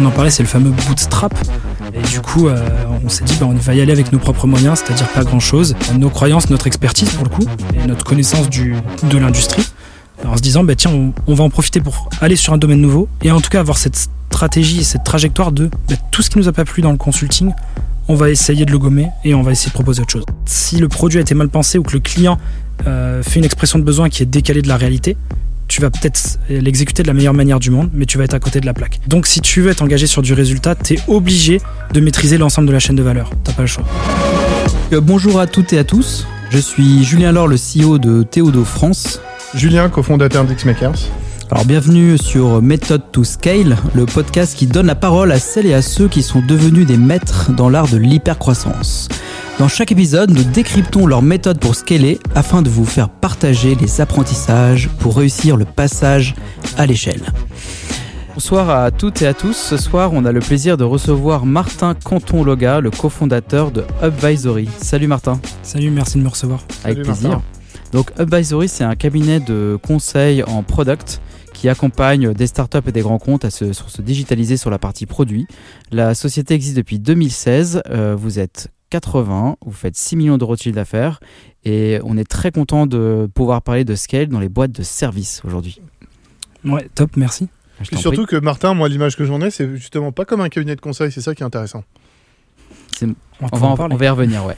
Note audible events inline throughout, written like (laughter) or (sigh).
on en parlait, c'est le fameux bootstrap. Et du coup, euh, on s'est dit, bah, on va y aller avec nos propres moyens, c'est-à-dire pas grand-chose. Nos croyances, notre expertise pour le coup, et notre connaissance de l'industrie. En se disant, bah, tiens, on, va en profiter pour aller sur un domaine nouveau et en tout cas avoir cette stratégie et cette trajectoire de bah, tout ce qui nous a pas plu dans le consulting, on va essayer de le gommer et on va essayer de proposer autre chose. Si le produit a été mal pensé ou que le client euh, fait une expression de besoin qui est décalée de la réalité, tu vas peut-être l'exécuter de la meilleure manière du monde, mais tu vas être à côté de la plaque. Donc si tu veux être engagé sur du résultat, tu es obligé de maîtriser l'ensemble de la chaîne de valeur. T'as pas le choix. Euh, bonjour à toutes et à tous. Je suis Julien Laure, le CEO de Théodo France. Julien, cofondateur d'Xmakers. Alors bienvenue sur Method to Scale, le podcast qui donne la parole à celles et à ceux qui sont devenus des maîtres dans l'art de l'hypercroissance. Dans chaque épisode, nous décryptons leur méthode pour scaler afin de vous faire partager les apprentissages pour réussir le passage à l'échelle. Bonsoir à toutes et à tous. Ce soir, on a le plaisir de recevoir Martin Canton-Loga, le cofondateur de Upvisory. Salut Martin. Salut, merci de me recevoir. Avec plaisir. Donc Upvisory, c'est un cabinet de conseil en product qui accompagne des startups et des grands comptes à se, se digitaliser sur la partie produit. La société existe depuis 2016. Euh, vous êtes 80, vous faites 6 millions d'euros de chiffre d'affaires et on est très content de pouvoir parler de scale dans les boîtes de services aujourd'hui. Ouais, top, merci. Et surtout que Martin, moi l'image que j'en ai, c'est justement pas comme un cabinet de conseil, c'est ça qui est intéressant. On, va on, va y revenir, ouais.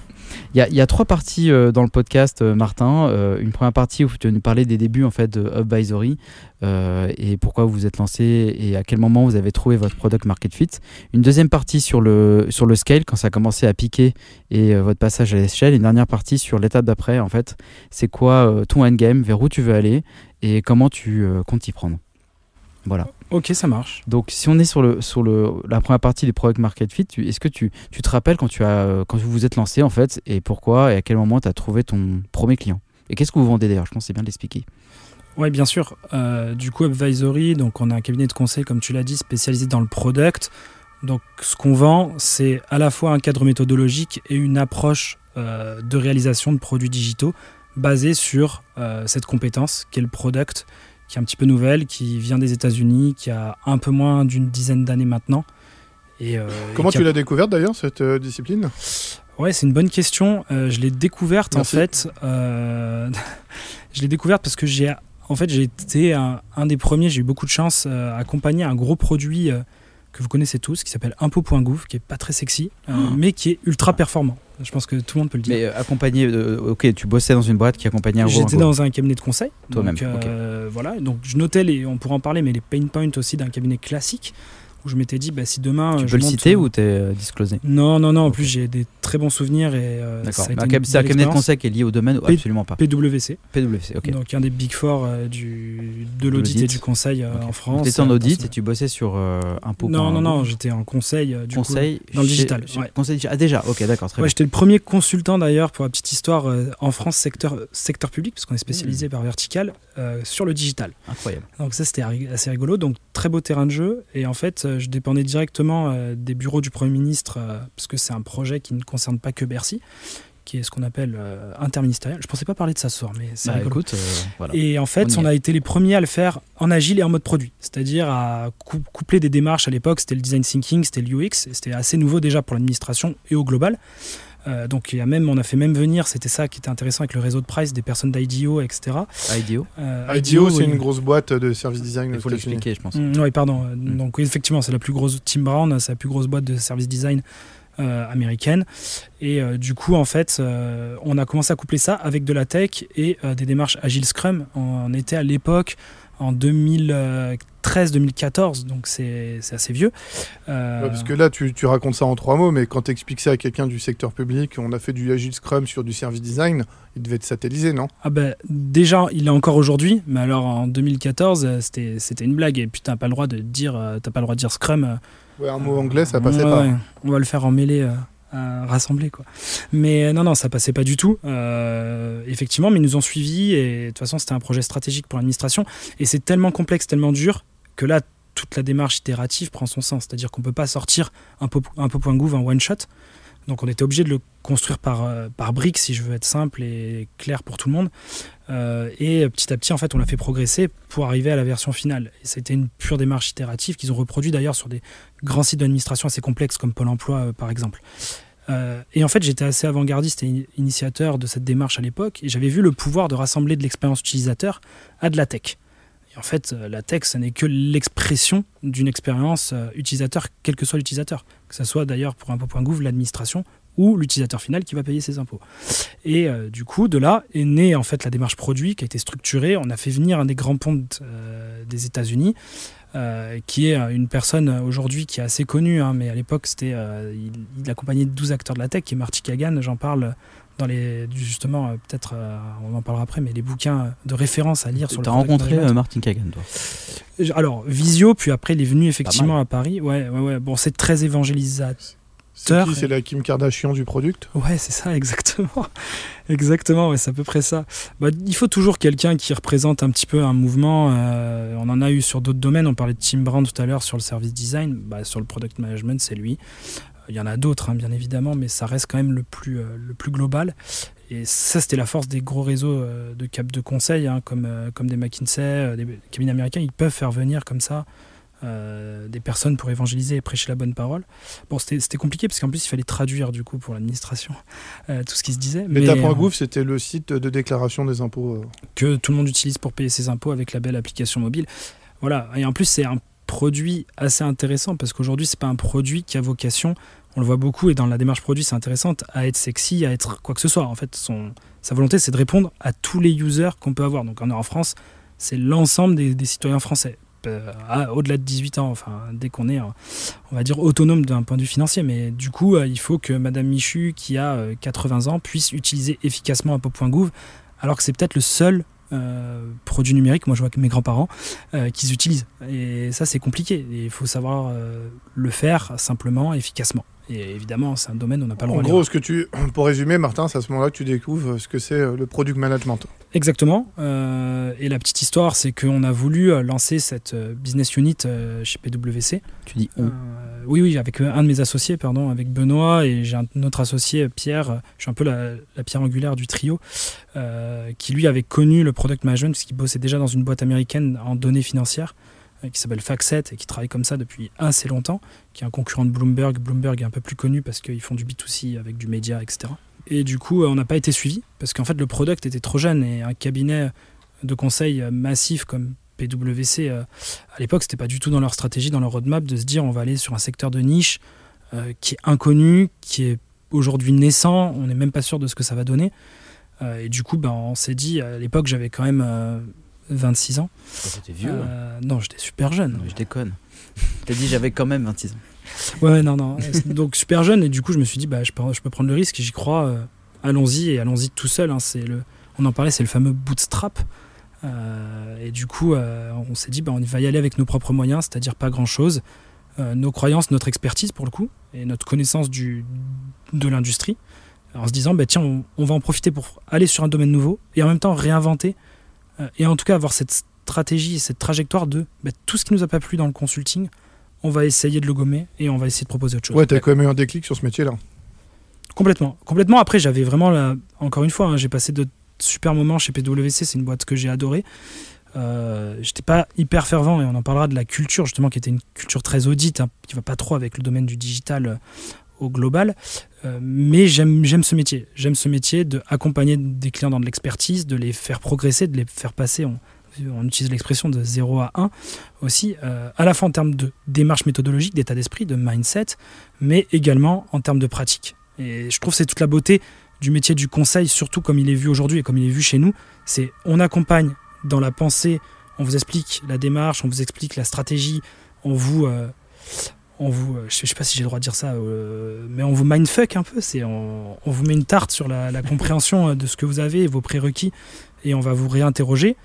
Il y, a trois parties euh, dans le podcast, euh, Martin. Euh, une première partie où tu vas nous parler des débuts en fait de Upvisory et pourquoi vous vous êtes lancé et à quel moment vous avez trouvé votre product market fit. Une deuxième partie sur le, sur le scale quand ça a commencé à piquer et votre passage à l'échelle. Une dernière partie sur l'étape d'après en fait. C'est quoi ton endgame, vers où tu veux aller et comment tu comptes y prendre. Voilà. Ok, ça marche. Donc, si on est sur, le, sur le, la première partie des product market fit, est-ce que tu, tu, te rappelles quand, tu as, quand vous vous êtes lancé en fait et pourquoi et à quel moment tu as trouvé ton premier client? Et qu'est-ce que vous vendez d'ailleurs? Je pense que c'est bien de l'expliquer. Oui, bien sûr. Euh, du coup, Advisory, donc on a un cabinet de conseil, comme tu l'as dit, spécialisé dans le product. Donc, ce qu'on vend, c'est à la fois un cadre méthodologique et une approche euh, de réalisation de produits digitaux basée sur euh, cette compétence qu'est le product qui est un petit peu nouvelle, qui vient des États-Unis, qui a un peu moins d'une dizaine d'années maintenant. Et, euh, Comment tu l'as découverte d'ailleurs, cette euh, discipline? Ouais, c'est une bonne question. Euh, je l'ai découverte en fait. (laughs) je l'ai découverte parce que j'ai en fait, j'ai été un, un, des premiers, j'ai eu beaucoup de chance à accompagner un gros produit que vous connaissez tous, qui s'appelle Impôt.gouv, qui est pas très sexy, oh. mais qui est ultra performant. Je pense que tout le monde peut le dire. Mais euh, accompagné, ok, tu bossais dans une boîte qui accompagnait un J'étais dans un cabinet de conseil. Toi-même. Euh, voilà, donc je notais les, on pourra en parler, mais les pain points aussi d'un cabinet classique où je m'étais dit, bah, si demain. Tu peux le citer ou t'es euh, disclosé Non, non, non. En plus, j'ai des très bons souvenirs. et D'accord. C'est un cabinet de conseil qui est lié au domaine ou Absolument pas. PWC. PWC, ok. Donc, un des big four du, de l'audit et du conseil en France. Tu étais en audit et tu bossais sur un pot Non, non, non. J'étais en conseil, du conseil coup, dans le digital. Conseil Ah, déjà, ok, d'accord. Très ouais, J'étais le premier consultant d'ailleurs, pour la petite histoire, en France, secteur, secteur public, parce qu'on est spécialisé mmh. par vertical, sur le digital. Incroyable. Donc, ça, c'était assez rigolo. Donc, très beau terrain de jeu. Et en fait, je dépendais directement euh, des bureaux du Premier ministre, euh, parce que c'est un projet qui ne concerne pas que Bercy, qui est ce qu'on appelle euh, interministériel. Je pensais pas parler de ça ce soir, mais c'est bah, Et en fait, on, a été les premiers à le faire en agile et en mode produit, c'est-à-dire à coupler des démarches à l'époque. C'était le design thinking, c'était le UX, c'était assez nouveau déjà pour l'administration et au global. Euh, donc il y a même, on a fait même venir, c'était ça qui était intéressant avec le réseau de Price, des personnes d'IDEO, etc. IDEO euh, IDEO, c'est une grosse boîte de service design. Il faut l'expliquer, je pense. Mm, oui, pardon. Donc effectivement, c'est la plus grosse, Tim Brown, c'est la plus grosse boîte de service design euh, américaine. Et du coup, en fait, on a commencé à coupler ça avec de la tech et des démarches Agile Scrum. On était à l'époque en 2013-2014, donc c'est assez vieux. Euh, parce que là, tu, racontes ça en trois mots, mais quand tu expliques ça à quelqu'un du secteur public, on a fait du Agile Scrum sur du service design, il devait être satellisé, non? Ah ben, déjà, il est encore aujourd'hui, mais alors en 2014, euh, c'était une blague, et puis t'as pas le droit de dire, euh, pas le droit de dire Scrum. Ouais, un mot anglais, ça passait pas. On va le faire en mêlée rassembler quoi. Mais euh, non non ça passait pas du tout. Euh, effectivement mais ils nous ont suivis et de toute façon c'était un projet stratégique pour l'administration. Et c'est tellement complexe tellement dur que là toute la démarche itérative prend son sens. C'est-à-dire qu'on peut pas sortir un peu un peu point un one shot Donc on était obligé de le construire par, euh, par briques, si je veux être simple et clair pour tout le monde. Euh, et petit à petit, en fait, on l'a fait progresser pour arriver à la version finale. Et c'était une pure démarche itérative qu'ils ont reproduit d'ailleurs sur des grands sites d'administration assez complexes comme Pôle Emploi, euh, par exemple. et en fait, j'étais assez avant-gardiste et initiateur de cette démarche à l'époque, et j'avais vu le pouvoir de rassembler de l'expérience utilisateur à de la tech. Et en fait, la tech, ce n'est que l'expression d'une expérience utilisateur, quel que soit l'utilisateur. Que ce soit d'ailleurs pour impôt.gouv, l'administration ou l'utilisateur final qui va payer ses impôts. Et euh, du coup, de là est née en fait la démarche produit qui a été structurée. On a fait venir un des grands pontes euh, des États-Unis. Euh, qui est une personne aujourd'hui qui est assez connue, hein, mais à l'époque c'était, il, il, accompagnait 12 acteurs de la tech, qui est Marty Kagan, j'en parle dans les, justement, peut-être, on en parlera après, mais les bouquins de référence à lire sur le Tu as rencontré Martin Kagan, toi Alors, Visio, puis après il est venu effectivement à Paris. Ouais, ouais, ouais. Bon, c'est très évangélisateur c'est la Kim Kardashian du product? Ouais, c'est ça, (laughs) exactement. exactement, ouais, c'est à peu près ça. Bah, il faut toujours quelqu'un qui représente un petit peu un mouvement. Euh, on en a eu sur d'autres domaines. On parlait de Tim Brown tout à l'heure sur le service design. Bah, sur le product management, c'est lui. Il y en a d'autres, hein, bien évidemment, mais ça reste quand même le plus, euh, le plus global. Et ça, c'était la force des gros réseaux euh, de cap de conseil, hein, comme, comme des McKinsey, des cabinets américains. Ils peuvent faire venir comme ça euh, des personnes pour évangéliser et prêcher la bonne parole. Bon, c'était compliqué parce qu'en plus, il fallait traduire du coup pour l'administration euh, tout ce qui se disait. Mais, mais c'était le site de déclaration des impôts. Euh. Que tout le monde utilise pour payer ses impôts avec la belle application mobile. Voilà, et en plus, c'est un produit assez intéressant parce qu'aujourd'hui, c'est pas un produit qui a vocation, on le voit beaucoup et dans la démarche produit, c'est intéressant, à être sexy, à être quoi que ce soit. En fait, sa volonté, c'est de répondre à tous les users qu'on peut avoir. Donc en, France, c'est l'ensemble des citoyens français euh, au-delà de 18 ans, enfin dès qu'on est, on va dire, autonome d'un point de vue financier. Mais du coup, euh, il faut que Madame Michu, qui a 80 euh, ans, puisse utiliser efficacement Apo.gouv, alors que c'est peut-être le seul produit numérique, moi je vois que mes grands-parents, qu'ils utilisent. Et ça, c'est compliqué. Il faut savoir le faire simplement, efficacement. Et évidemment, c'est un domaine où on n'a pas le droit. En gros, ce que tu, pour résumer, Martin, c'est à ce moment-là que tu découvres ce que c'est euh, le product management. Exactement. Euh, et la petite histoire, c'est qu'on a voulu euh, lancer cette business unit chez PwC. Tu dis on Oui, oui, avec un de mes associés, pardon, avec Benoît, et j'ai un autre associé, Pierre. Je suis un peu la, pierre angulaire du trio, qui lui avait connu le product management, parce qu'il bossait déjà dans une boîte américaine en données financières. Euh, qui s'appelle Facset et qui travaille comme ça depuis assez longtemps, qui est un concurrent de Bloomberg. Bloomberg est un peu plus connu parce qu'ils font du B2C avec du média, etc. Et du coup, euh, on n'a pas été suivi parce qu'en fait, le product était trop jeune et un cabinet de conseil massif comme PwC, euh, à l'époque, c'était pas du tout dans leur stratégie, dans leur roadmap de se dire on va aller sur un secteur de niche qui est inconnu, qui est aujourd'hui naissant, on n'est même pas sûr de ce que ça va donner. et du coup, ben, on s'est dit, à l'époque, j'avais quand même 26 ans. J'étais vieux euh, Non, j'étais super jeune. je déconne. (laughs) T'as dit j'avais quand même 26 ans. Ouais, non, non. (laughs) Donc super jeune, et du coup, je me suis dit, bah, je, peux, je peux prendre le risque, j'y crois. Euh, allons-y, et allons-y tout seul. Hein, c'est le, on en parlait, c'est le fameux bootstrap. Euh, et du coup, on s'est dit, bah, on va y aller avec nos propres moyens, c'est-à-dire pas grand-chose. nos croyances, notre expertise pour le coup, et notre connaissance du, de l'industrie. En se disant, bah, tiens, on, on, va en profiter pour aller sur un domaine nouveau et en même temps réinventer euh, et en tout cas avoir cette stratégie, cette trajectoire de bah, tout ce qui nous a pas plu dans le consulting, on va essayer de le gommer et on va essayer de proposer autre chose. Ouais, t'as quand même eu un déclic sur ce métier-là. Complètement. Complètement. Après, j'avais vraiment, encore une fois, hein, j'ai passé de super moments chez PwC, c'est une boîte que j'ai adorée. Euh, j'étais pas hyper fervent et on en parlera de la culture justement qui était une culture très audite hein, qui va pas trop avec le domaine du digital euh, au global. Euh, mais j'aime ce métier. J'aime ce métier d'accompagner des clients dans de l'expertise de les faire progresser de les faire passer on, on utilise l'expression de 0 à 1 aussi euh, à la fois en termes de démarche méthodologique d'état d'esprit de mindset mais également en termes de pratique. Et je trouve c'est toute la beauté du métier du conseil surtout comme il est vu aujourd'hui et comme il est vu chez nous c'est on accompagne dans la pensée, on vous explique la démarche, on vous explique la stratégie, on vous, euh, on vous, euh, je sais, sais pas si j'ai le droit de dire ça, euh, mais on vous mindfuck un peu. C'est, on, vous met une tarte sur la, compréhension de ce que vous avez, vos prérequis, et on va vous réinterroger.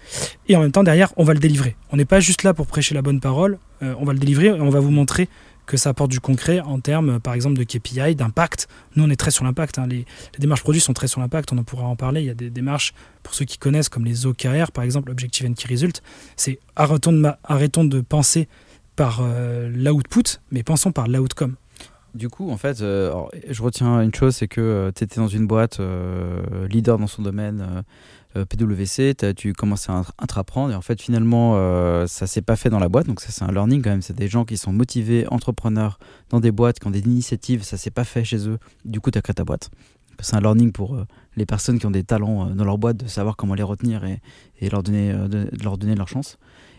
Et en même temps, derrière, on va le délivrer. On n'est pas juste là pour prêcher la bonne parole. on va le délivrer et on va vous montrer que ça apporte du concret en termes, par exemple, de KPI, d'impact. Nous, on est très sur l'impact. Hein. Les, démarches produits sont très sur l'impact. On en pourra en parler. Il y a des démarches, pour ceux qui connaissent, comme les OKR, par exemple, Objective and Key Result. C'est arrêtons de, penser par euh, l'output, mais pensons par l'outcome. Du coup, en fait, je retiens une chose, c'est que tu étais dans une boîte leader dans son domaine PwC, tu commences à entreprendre et en fait finalement ça s'est pas fait dans la boîte. Donc ça c'est un learning quand même. C'est des gens qui sont motivés entrepreneurs dans des boîtes qui ont des initiatives. Ça s'est pas fait chez eux. Du coup tu as créé ta boîte. C'est un learning pour les personnes qui ont des talents dans leur boîte de savoir comment les retenir et, et leur, donner, de, leur donner leur chance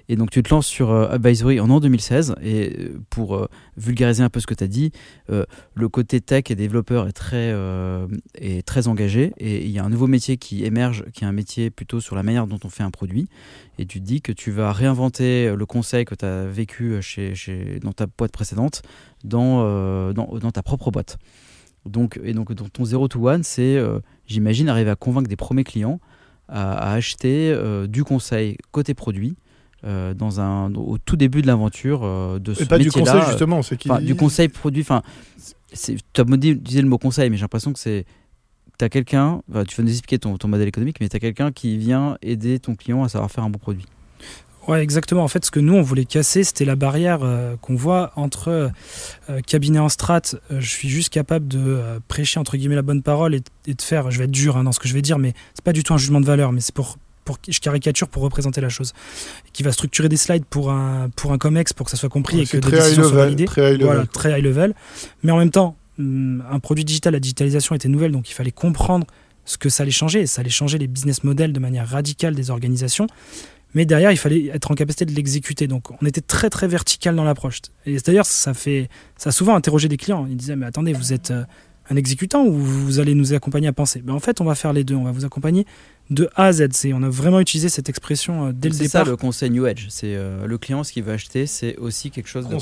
et donc tu te lances sur euh, Advisory en an 2016. Et euh, pour euh, vulgariser un peu ce que tu as dit, le côté tech et développeur est très, est très engagé. Et il y a un nouveau métier qui émerge, qui est un métier plutôt sur la manière dont on fait un produit. Et tu te dis que tu vas réinventer le conseil que tu as vécu chez, chez, dans ta boîte précédente dans, dans, ta propre boîte. Donc, et donc ton 0 to 1, c'est, j'imagine, arriver à convaincre des premiers clients à, acheter du conseil côté produit euh, dans un, au tout début de l'aventure euh, de ce Et pas du conseil justement, c'est qui... du conseil produit. Enfin, tu as disais le mot conseil, mais j'ai l'impression que c'est tu as quelqu'un, tu vas nous expliquer ton, ton modèle économique, mais tu as quelqu'un qui vient aider ton client à savoir faire un bon produit. Ouais, exactement. En fait, ce que nous, on voulait casser, c'était la barrière euh, qu'on voit entre cabinet en strat, je suis juste capable de prêcher, entre guillemets, la bonne parole et, de faire, je vais être dur hein, dans ce que je vais dire, mais c'est pas du tout un jugement de valeur, mais c'est pour je caricature pour représenter la chose, qui va structurer des slides pour un, pour un COMEX pour que ça soit compris et que des décisions soient validées. Très high voilà, très high level. Mais en même temps, hum, un produit digital, la digitalisation était nouvelle, donc il fallait comprendre ce que ça allait changer. Et ça allait changer les business models de manière radicale des organisations. Mais derrière, il fallait être en capacité de l'exécuter. Donc, on était très très vertical dans l'approche. Et d'ailleurs, ça fait, ça a souvent interrogé des clients. Ils disaient, mais attendez, vous êtes euh, un exécutant ou vous allez nous accompagner à penser? Ben, En fait, on va faire les deux. On va vous accompagner de A à Z. On a vraiment utilisé cette expression euh, dès le départ. C'est ça le conseil New Edge. C'est euh, le client, ce qu'il veut acheter, c'est aussi quelque chose de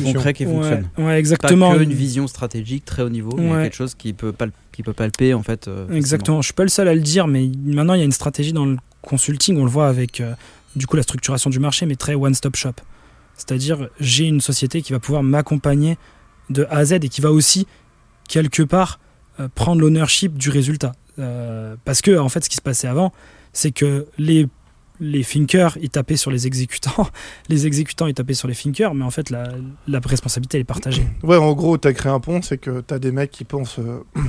concret, qui fonctionne. Ouais, exactement. Pas une vision stratégique très haut niveau, mais quelque chose qui peut, qui peut palper en fait. Euh, exactement. Je suis pas le seul à le dire, mais maintenant il y a une stratégie dans le consulting. On le voit avec du coup la structuration du marché, mais très one-stop shop. C'est-à-dire j'ai une société qui va pouvoir m'accompagner de A à Z et qui va aussi quelque part prendre l'ownership du résultat. Euh, parce que, en fait, ce qui se passait avant, c'est que les, les thinkers, ils tapaient sur les exécutants, (laughs) les exécutants, ils tapaient sur les thinkers, mais en fait, la, la responsabilité, elle est partagée. (clears throat) Ouais, en gros, tu as créé un pont, c'est que tu as des mecs qui pensent euh, (clears throat)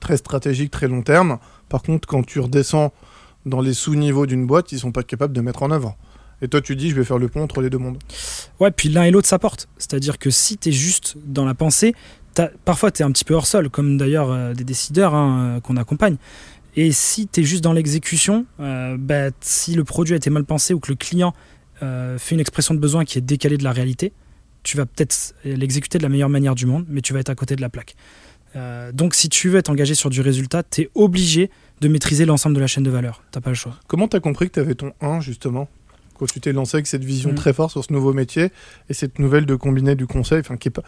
très stratégique, très long terme. Par contre, quand tu redescends dans les sous-niveaux d'une boîte, ils sont pas capables de mettre en avant. Et toi, tu dis, je vais faire le pont entre les deux mondes. Ouais, puis l'un et l'autre s'apportent. C'est-à-dire que si tu es juste dans la pensée, parfois tu es un petit peu hors sol, comme d'ailleurs euh, des décideurs hein, euh, qu'on accompagne. Et si tu es juste dans l'exécution, euh, bah, si le produit a été mal pensé ou que le client fait une expression de besoin qui est décalée de la réalité, tu vas peut-être l'exécuter de la meilleure manière du monde, mais tu vas être à côté de la plaque. donc si tu veux être engagé sur du résultat, tu es obligé de maîtriser l'ensemble de la chaîne de valeur. Tu pas le choix. Comment tu as compris que tu avais ton 1 justement quand tu t'es lancé avec cette vision mm. très forte sur ce nouveau métier et cette nouvelle de combiner du conseil, enfin qui est pas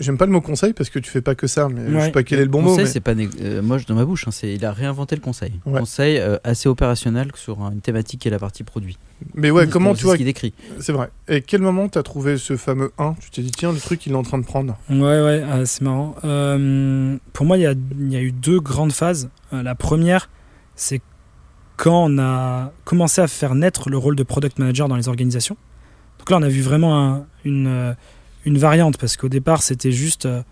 J'aime pas le mot conseil parce que tu fais pas que ça, mais je sais pas quel est le bon conseil, mot. c'est pas euh, moi dans ma bouche. Hein, c'est il a réinventé le conseil. Conseil euh, assez opérationnel sur une thématique qui est la partie produit. Mais ouais, comment tu vois ce qu'il décrit C'est vrai. Et quel moment tu as trouvé ce fameux 1 Tu t'es dit tiens le truc il est en train de prendre. Ouais ouais, ah, c'est marrant. Euh, pour moi il y a, y a, eu deux grandes phases. la première c'est quand on a commencé à faire naître le rôle de product manager dans les organisations. Donc là on a vu vraiment une une variante parce qu'au départ c'était juste euh,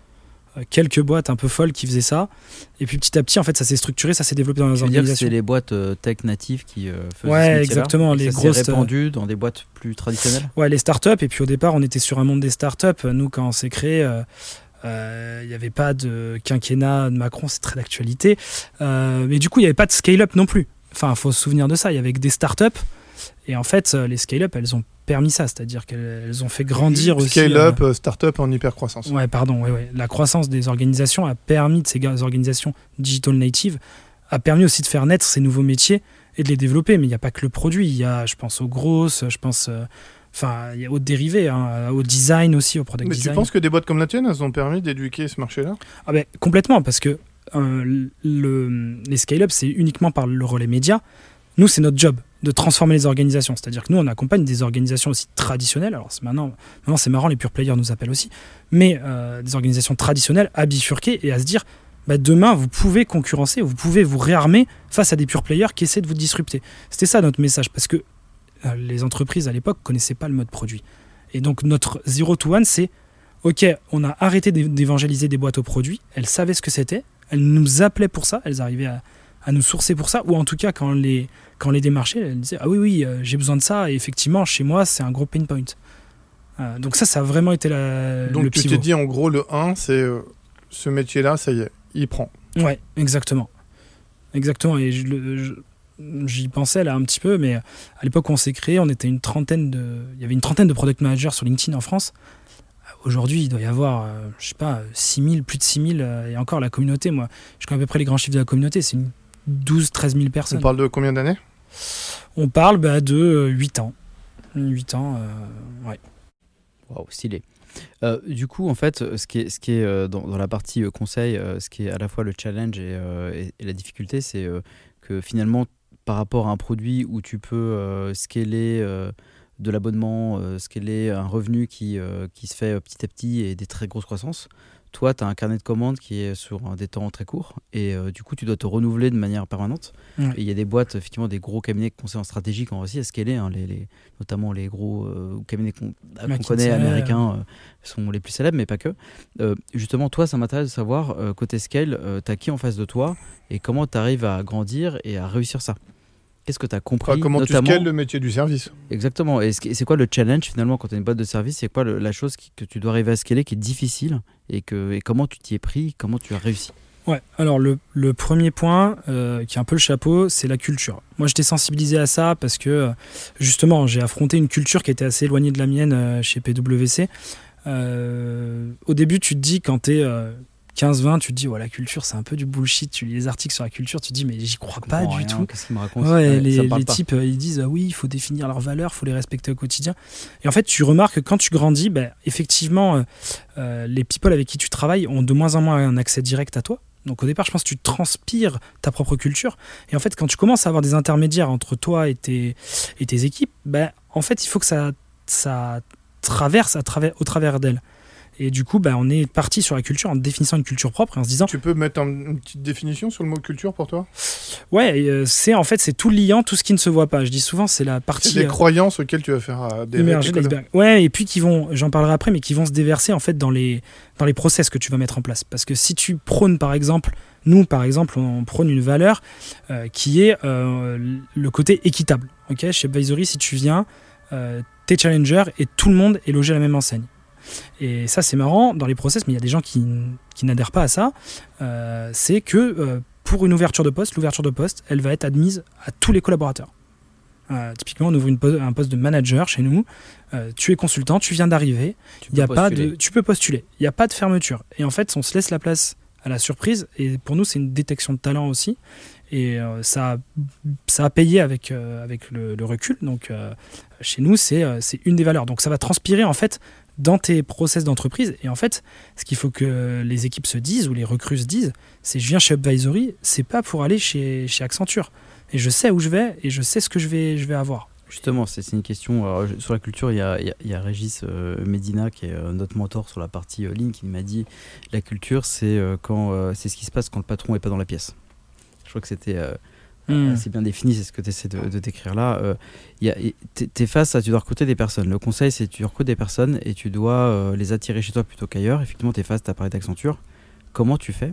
quelques boîtes un peu folles qui faisaient ça et puis petit à petit en fait ça s'est structuré ça s'est développé dans les organisations c'est les boîtes euh, tech natives qui euh, faisaient ouais exactement les grosses répandu dans des boîtes plus traditionnelles ouais les startups et puis au départ on était sur un monde des startups nous quand on s'est créé il n'y avait pas de quinquennat de Macron, c'est très d'actualité. mais du coup, il n'y avait pas de scale-up non plus. Enfin, il faut se souvenir de ça. Il y avait que des startups. Et en fait, les scale-up, elles ont permis ça, c'est-à-dire qu'elles ont fait grandir aussi. Scale-up, euh, start-up en hyper-croissance. Ouais, pardon, ouais, ouais. la croissance des organisations a permis, de ces organisations digital native, a permis aussi de faire naître ces nouveaux métiers et de les développer. Mais il n'y a pas que le produit, il y a, je pense, aux grosses, je pense. Euh, enfin, il y a aux dérivés, hein, au design aussi, au product design. Mais tu penses que des boîtes comme la tienne, elles ont permis d'éduquer ce marché-là? Ah ben, Complètement, parce que euh, le, les scale-up, c'est uniquement par le relais média. Nous, c'est notre job de transformer les organisations. C'est-à-dire que nous, on accompagne des organisations aussi traditionnelles. Alors maintenant, maintenant c'est marrant, les pure players nous appellent aussi, mais euh, des organisations traditionnelles à bifurquer et à se dire, bah, demain, vous pouvez concurrencer, vous pouvez vous réarmer face à des pure players qui essaient de vous disrupter. C'était ça notre message, parce que euh, les entreprises à l'époque connaissaient pas le mode produit. Et donc notre zero to one, c'est ok, on a arrêté d'évangéliser des boîtes aux produits, elles savaient ce que c'était, elles nous appelaient pour ça, elles arrivaient à, nous sourcer pour ça, ou en tout cas quand les, quand les démarchaient, elles disaient ah oui oui euh, j'ai besoin de ça et effectivement chez moi c'est un gros pain point. Euh, donc ça ça a vraiment été la, donc tu t'es dit en gros le 1 c'est euh, ce métier là ça y est il prend. Ouais exactement exactement et j'y pensais là un petit peu mais à l'époque où on s'est créé on était une trentaine de il y avait une trentaine de product managers sur LinkedIn en France Aujourd'hui, il doit y avoir, je sais pas, 6000, plus de 6000, euh, et encore la communauté, moi, je connais à peu près les grands chiffres de la communauté, c'est une 12, 13 000 personnes. On parle de combien d'années? On parle bah, de 8 euh, ans. 8 ans, ouais. Waouh, stylé. du coup, en fait, ce qui est, ce qui est dans, la partie conseil, ce qui est à la fois le challenge et, la difficulté, c'est que finalement, par rapport à un produit où tu peux scaler de l'abonnement, euh, est un revenu qui, euh, qui se fait euh, petit à petit et des très grosses croissances. Toi, tu as un carnet de commandes qui est sur des temps très courts et du coup, tu dois te renouveler de manière permanente. Et il y a des boîtes, effectivement, des gros cabinets de conseil en stratégie qui ont réussi à scaler, hein, les, les, notamment les gros cabinets qu'on connaît américains sont les plus célèbres, mais pas que. justement, toi, ça m'intéresse de savoir, côté scale, tu as qui en face de toi et comment tu arrives à grandir et à réussir ça? Qu'est-ce que tu as compris Comment notamment... tu scales le métier du service Exactement. Et c'est quoi le challenge finalement quand tu as une boîte de service? C'est quoi la chose que tu dois arriver à scaler qui est difficile et, que, et comment tu t'y es pris Comment tu as réussi? Ouais, alors le, le premier point, euh, qui est un peu le chapeau, c'est la culture. Moi, j'étais sensibilisé à ça parce que, euh, justement, j'ai affronté une culture qui était assez éloignée de la mienne euh, chez PwC. au début, tu te dis, quand tu es 15-20, tu te dis, ouais, la culture, c'est un peu du bullshit. Tu lis les articles sur la culture, tu te dis, mais j'y crois pas du tout. Qu'est-ce qu'ils me racontent ouais, Les, types, euh, ils disent, ah oui, il faut définir leurs valeurs, il faut les respecter au quotidien. Et en fait, tu remarques que quand tu grandis, bah, effectivement, euh, euh, les people avec qui tu travailles ont de moins en moins un accès direct à toi. Donc au départ, je pense que tu transpires ta propre culture. Et en fait, quand tu commences à avoir des intermédiaires entre toi et tes, et tes équipes, bah, en fait, il faut que ça, ça traverse à travers, au travers d'elles. Et du coup, bah, on est parti sur la culture en définissant une culture propre et en se disant. Tu peux mettre une petite définition sur le mot culture pour toi? Ouais, euh, c'est en fait c'est tout liant, tout ce qui ne se voit pas. Je dis souvent c'est la partie. C'est les euh, croyances auxquelles tu vas faire euh, émerger Ouais, et puis qui vont, j'en parlerai après, mais qui vont se déverser en fait dans les dans les process que tu vas mettre en place. Parce que si tu prônes par exemple, nous par exemple, on prône une valeur qui est le côté équitable. Ok, chez Advisory, si tu viens, t'es challenger et tout le monde est logé à la même enseigne. Et ça, c'est marrant dans les process, mais il y a des gens qui, n'adhèrent pas à ça. Euh, c'est que euh, pour une ouverture de poste, l'ouverture de poste, elle va être admise à tous les collaborateurs. Euh, typiquement, on ouvre une un poste de manager chez nous. tu es consultant, tu viens d'arriver. Il y a pas de, tu peux postuler. Il n'y a pas de fermeture. Et en fait, on se laisse la place à la surprise. Et pour nous, c'est une détection de talent aussi. Et ça, ça a payé avec, avec le, le, recul. Donc, chez nous, c'est une des valeurs. Donc, ça va transpirer en fait dans tes process d'entreprise. Et en fait, ce qu'il faut que les équipes se disent ou les recrues se disent, c'est je viens chez Advisory, c'est pas pour aller chez, chez Accenture. Et je sais où je vais et je sais ce que je vais, je vais avoir. Justement, c'est une question. sur la culture, il y a, il y a, Régis euh, Medina, qui est euh, notre mentor sur la partie euh, ligne, qui m'a dit la culture, c'est quand c'est ce qui se passe quand le patron n'est pas dans la pièce. Je crois que c'était Hmm. C'est bien défini, c'est ce que tu essaies de, décrire là. Euh, tu es face à, tu dois recruter des personnes. Le conseil, c'est tu recrutes des personnes et tu dois euh, les attirer chez toi plutôt qu'ailleurs. Effectivement, tu es face, tu as parlé d'Accenture. Comment tu fais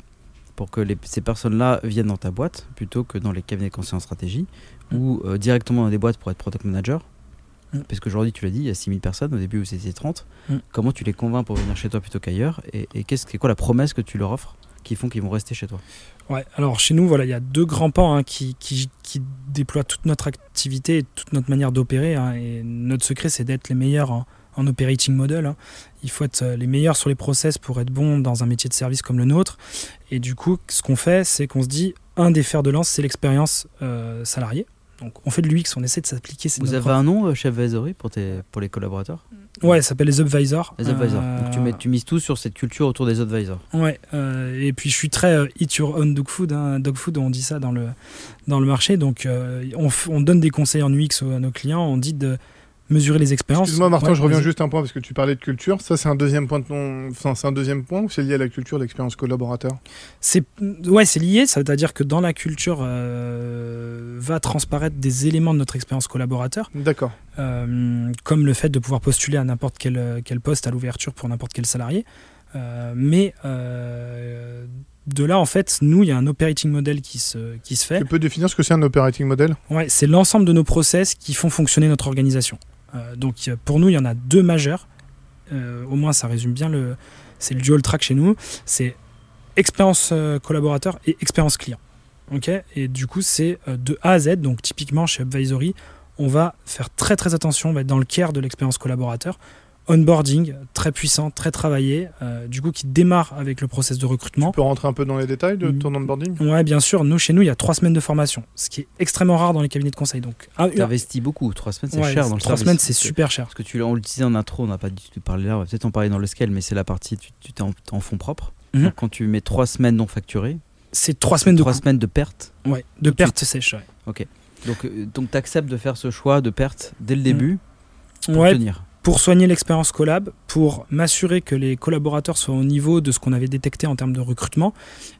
pour que ces personnes-là viennent dans ta boîte plutôt que dans les cabinets de conseil en stratégie ou euh, directement dans des boîtes pour être product manager? Hmm. Parce qu'aujourd'hui, tu l'as dit, il y a 6000 personnes, au début c'était 30. Hmm. Comment tu les convaincs pour venir chez toi plutôt qu'ailleurs? Et, et qu'est-ce, quoi la promesse que tu leur offres? Qui font qu'ils vont rester chez toi Ouais, alors chez nous, voilà, il y a deux grands pans hein, qui, qui, déploient toute notre activité et toute notre manière d'opérer. Hein, et notre secret, c'est d'être les meilleurs en, operating model. Hein. Il faut être euh, les meilleurs sur les process pour être bon dans un métier de service comme le nôtre. Et du coup, ce qu'on fait, c'est qu'on se dit, un des fers de lance, c'est l'expérience euh, salariée. Donc on fait de l'UX, on essaie de s'appliquer. Vous avez un nom, euh, chef Advisory, pour, tes, pour les collaborateurs Ouais, ça s'appelle les advisors. Les advisors. Donc tu, mets, tu mises tout sur cette culture autour des advisors. Ouais, euh, et puis je suis très euh, eat your own dog food. Hein. Dog food, on dit ça dans le, dans le marché. Donc on, on, donne des conseils en UX à nos clients. On dit de mesurer les expériences. Excuse-moi Martin, je reviens juste un point parce que tu parlais de culture. Ça c'est un deuxième point de ton... enfin, c'est un deuxième point ou c'est lié à la culture, l'expérience collaborateur? C'est ouais, c'est lié. Ça veut dire que dans la culture euh, va transparaître des éléments de notre expérience collaborateur. D'accord. Euh, comme le fait de pouvoir postuler à n'importe quel, quel poste à l'ouverture pour n'importe quel salarié. mais de là, en fait, nous, il y a un operating model qui se, qui se fait. Tu peux définir ce que c'est un operating model? Ouais, c'est l'ensemble de nos process qui font fonctionner notre organisation. Euh, donc, pour nous, il y en a deux majeurs. Euh, au moins, ça résume bien le. C'est le dual track chez nous. C'est expérience euh, collaborateur et expérience client. Et du coup, c'est de A à Z. Donc, typiquement, chez Advisory, on va faire très très attention, on va être dans le care de l'expérience collaborateur onboarding très puissant, très travaillé, euh, du coup qui démarre avec le process de recrutement. Tu peux rentrer un peu dans les détails de ton onboarding? Ouais, bien sûr. Nous, chez nous, il y a trois semaines de formation, ce qui est extrêmement rare dans les cabinets de conseil. Donc, tu investis beaucoup. Trois semaines, c'est cher dans le Trois semaines, c'est super cher. Parce que tu on le disait en intro, on n'a pas du tout parlé là. On va peut-être en parler dans le scale, mais c'est la partie tu, tu es en, fonds propres. Mhm. quand tu mets trois semaines non facturées, c'est trois semaines de trois semaines de perte. Ouais, de perte sèche. Ouais. Ok. Donc, euh, donc tu acceptes de faire ce choix de perte dès le mhm. début pour ouais. tenir pour soigner l'expérience collab, pour m'assurer que les collaborateurs soient au niveau de ce qu'on avait détecté en termes de recrutement,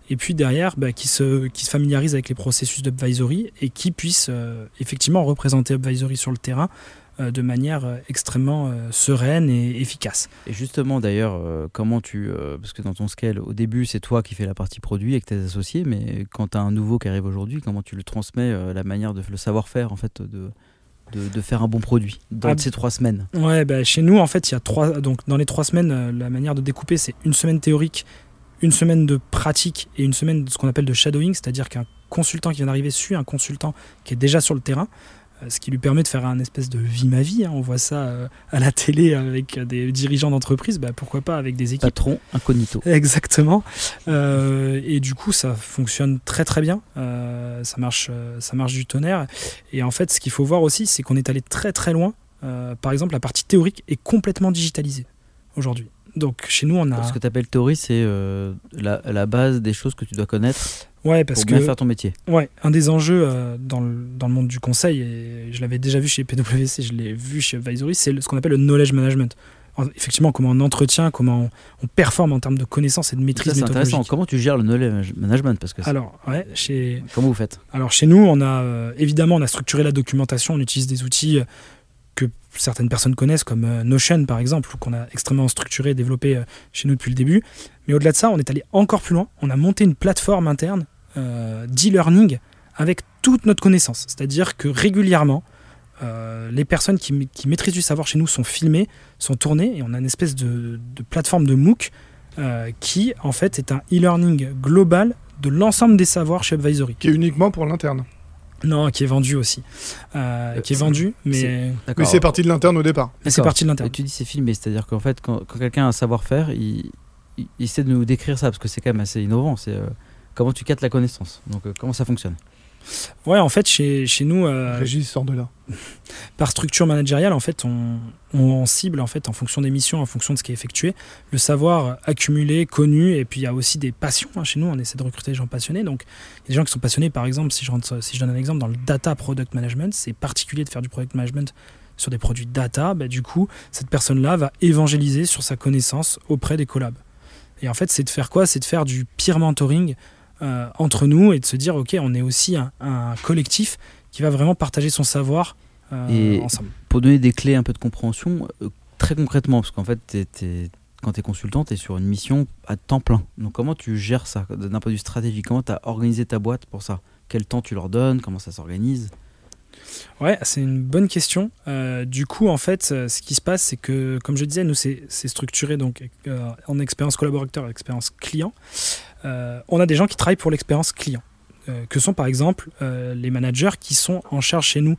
et puis derrière, bah, qui, se, familiarisent avec les processus d'advisory et qui puissent euh, effectivement représenter advisory sur le terrain euh, de manière euh, extrêmement sereine et efficace. Et justement d'ailleurs, comment tu... parce que dans ton scale, au début, c'est toi qui fais la partie produit avec tes associés, mais quand tu as un nouveau qui arrive aujourd'hui, comment tu le transmets, la manière de le savoir-faire en fait de de, faire un bon produit dans ah, ces trois semaines Ouais, bah, chez nous, en fait, il y a trois. Donc, dans les trois semaines, euh, la manière de découper, c'est une semaine théorique, une semaine de pratique et une semaine de ce qu'on appelle de shadowing, c'est-à-dire qu'un consultant qui vient d'arriver suit un consultant qui est déjà sur le terrain. Euh, ce qui lui permet de faire un espèce de vie ma vie. Hein. On voit ça euh, à la télé avec des dirigeants d'entreprise, bah, pourquoi pas avec des équipes. Patron incognito. Exactement. Euh, et du coup, ça fonctionne très très bien. ça, marche, ça marche du tonnerre. Et en fait, ce qu'il faut voir aussi, c'est qu'on est allé très très loin. par exemple, la partie théorique est complètement digitalisée aujourd'hui. Donc chez nous, on a. Ce que tu appelles théorie, c'est la, la, base des choses que tu dois connaître Ouais, parce pour que bien faire ton métier. Ouais, un des enjeux euh, dans, le, dans, le, monde du conseil, et je l'avais déjà vu chez PwC, je l'ai vu chez Advisory, c'est ce qu'on appelle le knowledge management. effectivement, comment on entretient, comment on, performe en termes de connaissances et de maîtrise C'est intéressant. Comment tu gères le knowledge management? Parce que Alors, ouais, chez. Comment vous faites? Alors, chez nous, on a euh, évidemment, on a structuré la documentation. On utilise des outils euh, que certaines personnes connaissent, comme Notion par exemple, qu'on a extrêmement structuré et développé chez nous depuis le début. Mais au-delà de ça, on est allé encore plus loin. On a monté une plateforme interne d'e-learning avec toute notre connaissance. C'est-à-dire que régulièrement, euh, les personnes qui, maîtrisent du savoir chez nous sont filmées, sont tournées, et on a une espèce de, plateforme de MOOC euh, qui, en fait, est un e-learning global de l'ensemble des savoirs chez Advisory. Qui est uniquement pour l'interne non, qui est vendu aussi. qui est vendu, mais. Mais c'est parti de l'interne au départ. C'est parti de l'interne. Tu dis c'est filmé, c'est-à-dire qu'en fait, quand, quelqu'un a un savoir-faire, il, il, essaie de nous décrire ça, parce que c'est quand même assez innovant. C'est comment tu captes la connaissance? Donc, euh, comment ça fonctionne? Ouais, en fait, chez, chez nous. Euh, Régis sort de là. (laughs) Par structure managériale, en fait, on, on, cible en fait en fonction des missions, en fonction de ce qui est effectué, le savoir accumulé, connu, et puis il y a aussi des passions. Hein, chez nous, on essaie de recruter des gens passionnés. Donc, il y a des gens qui sont passionnés, par exemple, si je, rentre, si je donne un exemple dans le data product management, c'est particulier de faire du product management sur des produits data. Bah, du coup, cette personne-là va évangéliser sur sa connaissance auprès des collabs. Et en fait, c'est de faire quoi? C'est de faire du peer mentoring euh, entre nous et de se dire, ok, on est aussi un, collectif qui va vraiment partager son savoir euh, et ensemble. Pour donner des clés un peu de compréhension, euh, très concrètement, parce qu'en fait, quand tu es consultant, tu es sur une mission à temps plein. Donc comment tu gères ça d'un point de vue stratégique? Comment tu as organisé ta boîte pour ça? Quel temps tu leur donnes? Comment ça s'organise? Ouais, c'est une bonne question. Euh, du coup, en fait, ce qui se passe, c'est que, comme je disais, nous, c'est structuré donc euh, en expérience collaborateur, expérience client. On a des gens qui travaillent pour l'expérience client, que sont par exemple les managers qui sont en charge chez nous.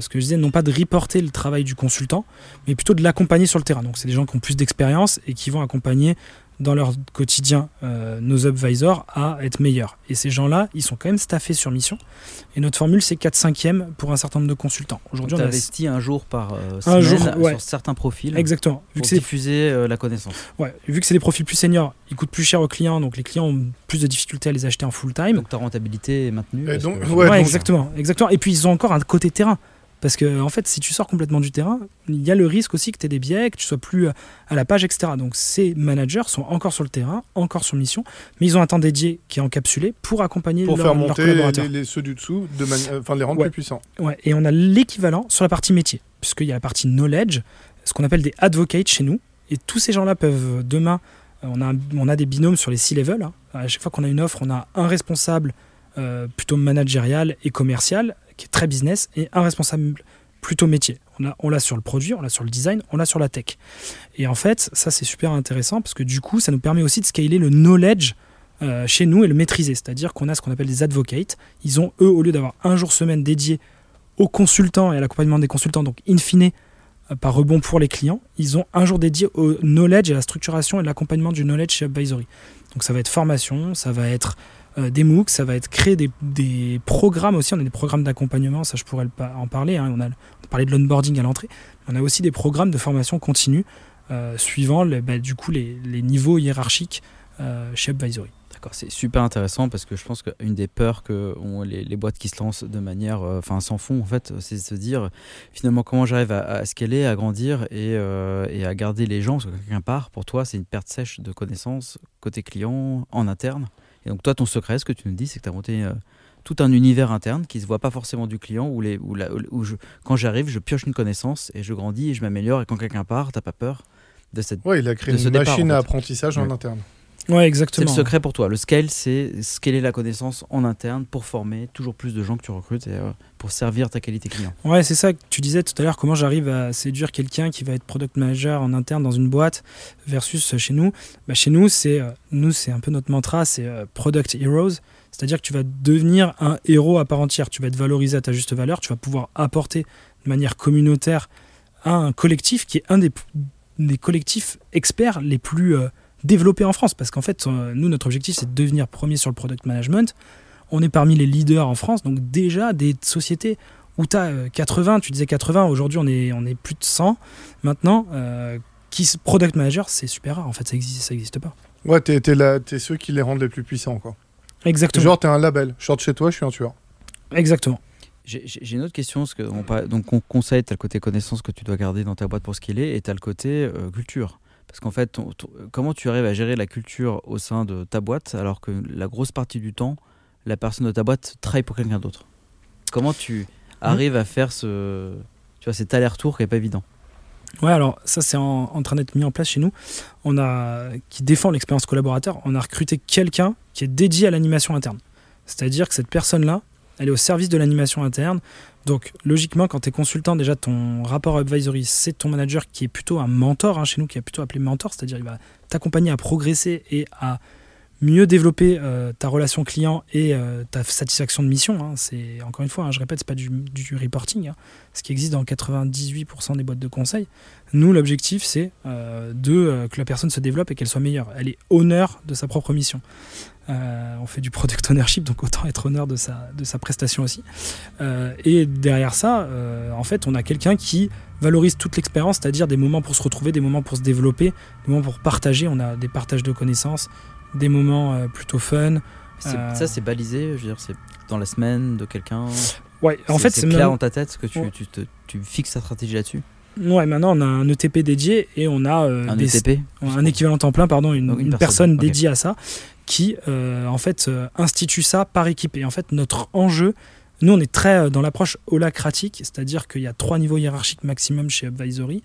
ce que je disais, non pas de reporter le travail du consultant, mais plutôt de l'accompagner sur le terrain. Donc, c'est des gens qui ont plus d'expérience et qui vont accompagner dans leur quotidien euh, nos advisors à être meilleurs. Et ces gens-là, ils sont quand même staffés sur mission. Et notre formule, c'est 4 5 e pour un certain nombre de consultants. Aujourd'hui, on investit un jour par euh, semaine jour, sur certains profils. Exactement. Vu pour que diffuser euh, la connaissance. Ouais. Vu que c'est des profils plus seniors, ils coûtent plus cher aux clients, donc les clients ont plus de difficultés à les acheter en full time. Donc ta rentabilité est maintenue. ouais, exactement, exactement. Et puis ils ont encore un côté terrain parce que en fait, si tu sors complètement du terrain, il y a le risque aussi que tu aies des biais, que tu sois plus à la page, etc. Donc ces managers sont encore sur le terrain, encore sur mission, mais ils ont un temps dédié qui est encapsulé pour accompagner pour leur, faire monter Les, ceux du dessous, de enfin les rendre plus puissants. Ouais, et on a l'équivalent sur la partie métier, puisqu'il y a la partie knowledge, ce qu'on appelle des advocates chez nous, et tous ces gens-là peuvent demain, on a, on a des binômes sur les six levels. Hein. À chaque fois qu'on a une offre, on a un responsable euh, plutôt managérial et commercial, qui est très business, et un responsable plutôt métier. On l'a sur le produit, on l'a sur le design, on l'a sur la tech. Et en fait, ça c'est super intéressant parce que du coup, ça nous permet aussi de scaler le knowledge euh, chez nous et le maîtriser. C'est-à-dire qu'on a ce qu'on appelle des advocates. Ils ont, eux, au lieu d'avoir un jour semaine dédié aux consultants et à l'accompagnement des consultants, donc in fine, euh, par rebond pour les clients, ils ont un jour dédié au knowledge et à la structuration et l'accompagnement du knowledge chez Advisory. Donc ça va être formation, ça va être euh, des MOOC, ça va être créer des, programmes aussi. On a des programmes d'accompagnement, ça je pourrais en parler. Hein. On, a, parlé de l'onboarding à l'entrée. On a aussi des programmes de formation continue euh, suivant bah, du coup les, niveaux hiérarchiques euh, chez Advisory. D'accord, c'est super intéressant parce que je pense qu'une des peurs que ont les, boîtes qui se lancent de manière, enfin sans fond en fait, c'est de se dire finalement comment j'arrive à, à, scaler, à grandir et, et, à garder les gens parce que quelqu'un part. Pour toi, c'est une perte sèche de connaissances côté client en interne. Et donc toi, ton secret, ce que tu nous dis, c'est que tu as monté euh, tout un univers interne qui ne se voit pas forcément du client, où, les, où, où je, quand j'arrive, je pioche une connaissance et je grandis et je m'améliore. Et quand quelqu'un part, tu n'as pas peur de cette Oui, il a créé une machine à apprentissage en interne. Ouais, exactement. C'est le secret pour toi. Le scale, c'est scaler la connaissance en interne pour former toujours plus de gens que tu recrutes et euh, pour servir ta qualité client. Ouais, c'est ça que tu disais tout à l'heure, comment j'arrive à séduire quelqu'un qui va être product manager en interne dans une boîte versus chez nous. Bah, chez nous, c'est euh, nous, c'est un peu notre mantra, c'est euh, product heroes. C'est-à-dire que tu vas devenir un héros à part entière. Tu vas être valorisé à ta juste valeur. Tu vas pouvoir apporter de manière communautaire à un collectif qui est un des, des collectifs experts les plus développer en France. Parce qu'en fait, euh, nous, notre objectif, c'est de devenir premier sur le product management. On est parmi les leaders en France, donc déjà des sociétés où tu as 80, tu disais 80, aujourd'hui on est, on est plus de 100. Maintenant, euh, qui, product manager, c'est super rare, en fait, ça n'existe ça existe pas. Ouais, t'es es, ceux qui les rendent les plus puissants, quoi. Exactement. Genre, t'es un label. Je chez toi, je suis un tueur. Exactement. J'ai une autre question. Parce que on, donc, on conseille, tu as le côté connaissance que tu dois garder dans ta boîte pour ce qu'il est, et tu as le côté euh, culture. Parce qu'en fait, comment tu arrives à gérer la culture au sein de ta boîte alors que la grosse partie du temps, la personne de ta boîte travaille pour quelqu'un d'autre? Comment tu mmh. arrives à faire ce, tu vois, cet aller-retour qui n'est pas évident? Ouais, alors ça c'est en, train d'être mis en place chez nous. On a qui défend l'expérience collaborateur. On a recruté quelqu'un qui est dédié à l'animation interne. C'est-à-dire que cette personne-là, elle est au service de l'animation interne. Donc, logiquement, quand tu es consultant, déjà, ton rapport advisory, c'est ton manager qui est plutôt un mentor, hein, chez nous, qui est plutôt appelé mentor, c'est-à-dire il va t'accompagner à progresser et à mieux développer euh, ta relation client et euh, ta satisfaction de mission. Hein. C'est encore une fois, hein, je répète, c'est pas du, reporting, ce qui existe dans 98% des boîtes de conseil. Nous, l'objectif, c'est euh, de que la personne se développe et qu'elle soit meilleure. Elle est honneur de sa propre mission. On fait du product ownership, donc autant être honneur de sa, de sa prestation aussi. Et derrière ça, en fait, on a quelqu'un qui valorise toute l'expérience, c'est-à-dire des moments pour se retrouver, des moments pour se développer, des moments pour partager. On a des partages de connaissances, des moments plutôt fun. Ça, c'est balisé, je veux dire, c'est dans la semaine de quelqu'un. Ouais, en fait, c'est clair dans ta tête que tu, tu, te, tu fixes ta stratégie là-dessus. Ouais, maintenant on a un ETP dédié et on a un, ETP un équivalent temps plein, pardon, une, personne, dédiée à ça qui euh, en fait euh, institue ça par équipe. Et en fait, notre enjeu, nous on est très euh, dans l'approche holacratique, c'est-à-dire qu'il y a trois niveaux hiérarchiques maximum chez Advisory,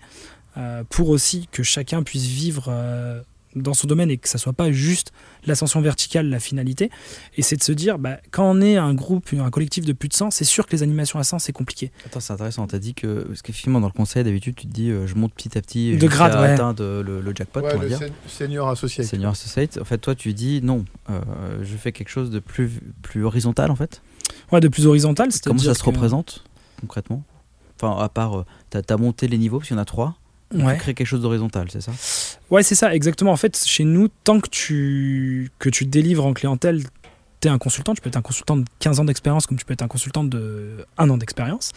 pour aussi que chacun puisse vivre dans son domaine et que ça soit pas juste l'ascension verticale, la finalité. Et c'est de se dire, bah, quand on est un groupe, un collectif de plus de 100, c'est sûr que les animations à 100, c'est compliqué. Attends, c'est intéressant. Tu as dit que, parce qu'effectivement, dans le conseil, d'habitude, tu te dis, euh, je monte petit à petit, de grade, ouais. atteindre le, le, jackpot. Ouais, le dire. senior associate. Senior associate. En fait, toi, tu dis, non, euh, je fais quelque chose de plus, plus horizontal, en fait. Ouais, de plus horizontal. Comment ça se représente concrètement? Enfin, à part, euh, tu as, as monté les niveaux, parce qu'il y en a trois ouais. créer quelque chose d'horizontal, c'est ça? Ouais, c'est ça, exactement. En fait, chez nous, tant que tu, que tu délivres en clientèle, tu es un consultant, tu peux être un consultant de 15 ans d'expérience comme tu peux être un consultant de 1 an d'expérience.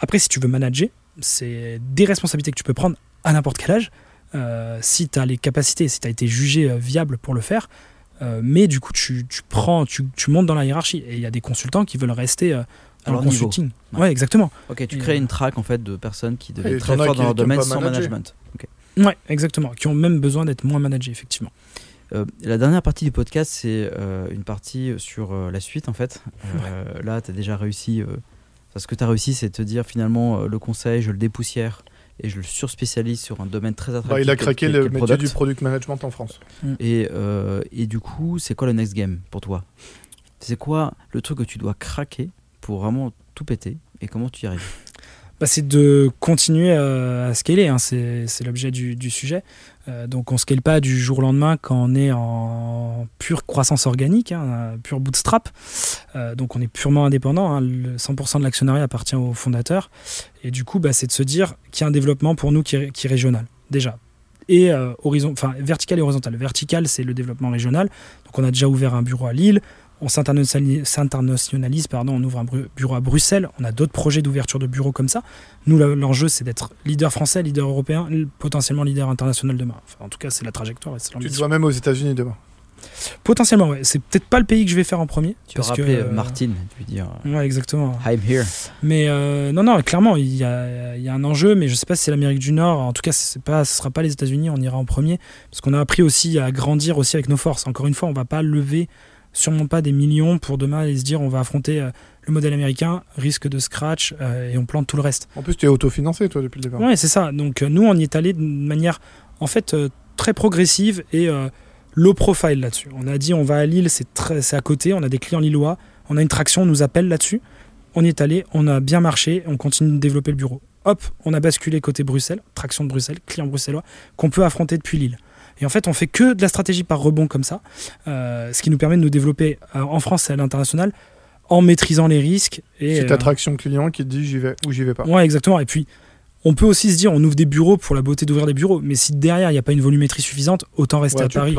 Après, si tu veux manager, c'est des responsabilités que tu peux prendre à n'importe quel âge. Euh, si tu as les capacités, si tu as été jugé euh, viable pour le faire, euh, mais du coup, tu, tu prends, tu, tu, montes dans la hiérarchie. Et il y a des consultants qui veulent rester dans le consulting. Ouais. exactement. Ok, tu crées une track en fait de personnes qui devaient être très fortes dans leur domaine sans management. Ouais, exactement. Qui ont même besoin d'être moins managés, effectivement. Euh, la dernière partie du podcast, c'est euh, une partie sur euh, la suite en fait. là, tu as déjà réussi. ce que tu as réussi, c'est de te dire finalement le conseil, je le dépoussière et je le surspécialise sur un domaine très attractif. Bah, il a craqué le, métier du product management en France. Mm. Et, et du coup, c'est quoi le next game pour toi? C'est quoi le truc que tu dois craquer pour vraiment tout péter et comment tu y arrives? Bah, c'est de continuer à scaler, hein. c'est l'objet du, sujet. Euh, donc on ne scale pas du jour au lendemain quand on est en pure croissance organique, hein, pure bootstrap. Euh, donc on est purement indépendant, hein. le 100% de l'actionnariat appartient au fondateur. Et du coup, bah, c'est de se dire qu'il y a un développement pour nous qui est, régional, déjà. Et euh, enfin, vertical et horizontal. Vertical, c'est le développement régional. Donc on a déjà ouvert un bureau à Lille, on s'internationalise, pardon, on ouvre un bureau à Bruxelles, on a d'autres projets d'ouverture de bureaux comme ça. Nous, l'enjeu, c'est d'être leader français, leader européen, potentiellement leader international demain. Enfin, en tout cas, c'est la trajectoire. tu te vois même aux États-Unis demain Potentiellement, ouais. C'est peut-être pas le pays que je vais faire en premier. Tu vas rappeler euh, Martine, tu veux dire. Ouais, exactement. I'm here. Mais euh, non, non, clairement, il y, a, il y, a, un enjeu, mais je sais pas si c'est l'Amérique du Nord. En tout cas, c'est pas, ce sera pas les États-Unis. On ira en premier parce qu'on a appris aussi à grandir aussi avec nos forces. Encore une fois, on va pas lever sûrement pas des millions pour demain et se dire on va affronter euh, le modèle américain, risque de scratch euh, et on plante tout le reste. En plus, tu es autofinancé toi depuis le départ. Oui, c'est ça. Donc euh, nous, on y est allé de manière en fait très progressive et low profile là-dessus. On a dit on va à Lille, c'est à côté, on a des clients lillois, on a une traction, on nous appelle là-dessus. On y est allé, on a bien marché, on continue de développer le bureau. Hop, on a basculé côté Bruxelles, traction de Bruxelles, client bruxellois, qu'on peut affronter depuis Lille. Et en fait, on fait que de la stratégie par rebond comme ça, euh, ce qui nous permet de nous développer euh, en France et à l'international en maîtrisant les risques. C'est ta euh, traction client qui te dit j'y vais ou j'y vais pas. Ouais, exactement. Et puis, on peut aussi se dire on ouvre des bureaux pour la beauté d'ouvrir des bureaux, mais si derrière il n'y a pas une volumétrie suffisante, autant rester à Paris.